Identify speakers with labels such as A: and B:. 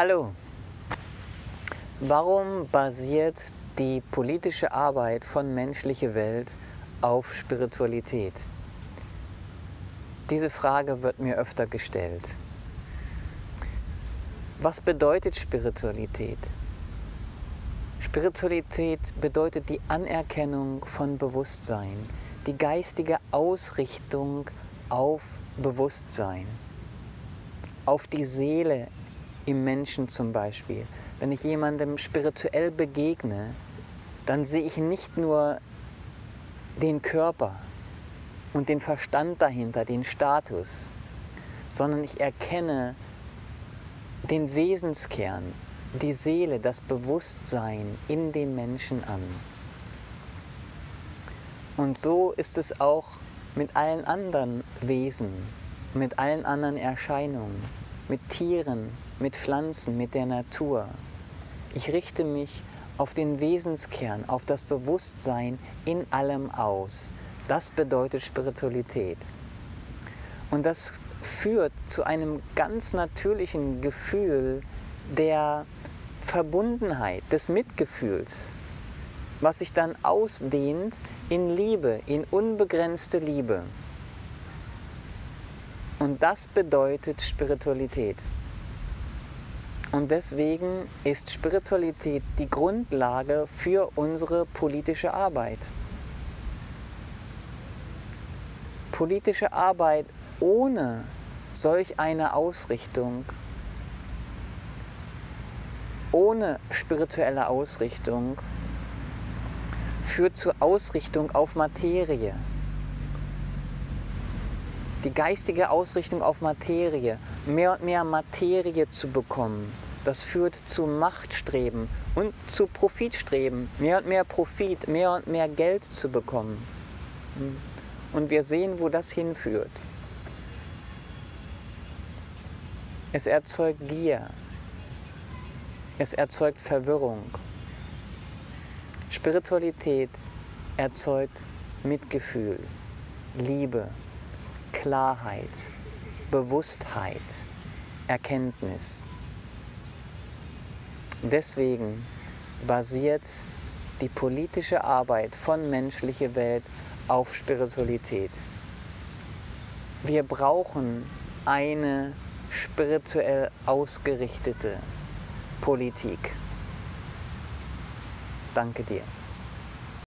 A: Hallo. Warum basiert die politische Arbeit von menschliche Welt auf Spiritualität? Diese Frage wird mir öfter gestellt. Was bedeutet Spiritualität? Spiritualität bedeutet die Anerkennung von Bewusstsein, die geistige Ausrichtung auf Bewusstsein, auf die Seele im Menschen zum Beispiel. Wenn ich jemandem spirituell begegne, dann sehe ich nicht nur den Körper und den Verstand dahinter, den Status, sondern ich erkenne den Wesenskern, die Seele, das Bewusstsein in dem Menschen an. Und so ist es auch mit allen anderen Wesen, mit allen anderen Erscheinungen, mit Tieren, mit Pflanzen, mit der Natur. Ich richte mich auf den Wesenskern, auf das Bewusstsein in allem aus. Das bedeutet Spiritualität. Und das führt zu einem ganz natürlichen Gefühl der Verbundenheit, des Mitgefühls, was sich dann ausdehnt in Liebe, in unbegrenzte Liebe. Und das bedeutet Spiritualität. Und deswegen ist Spiritualität die Grundlage für unsere politische Arbeit. Politische Arbeit ohne solch eine Ausrichtung, ohne spirituelle Ausrichtung, führt zur Ausrichtung auf Materie die geistige Ausrichtung auf Materie, mehr und mehr Materie zu bekommen, das führt zu Machtstreben und zu Profitstreben, mehr und mehr Profit, mehr und mehr Geld zu bekommen. Und wir sehen, wo das hinführt. Es erzeugt Gier. Es erzeugt Verwirrung. Spiritualität erzeugt Mitgefühl, Liebe, Klarheit, Bewusstheit, Erkenntnis. Deswegen basiert die politische Arbeit von menschliche Welt auf Spiritualität. Wir brauchen eine spirituell ausgerichtete Politik. Danke dir.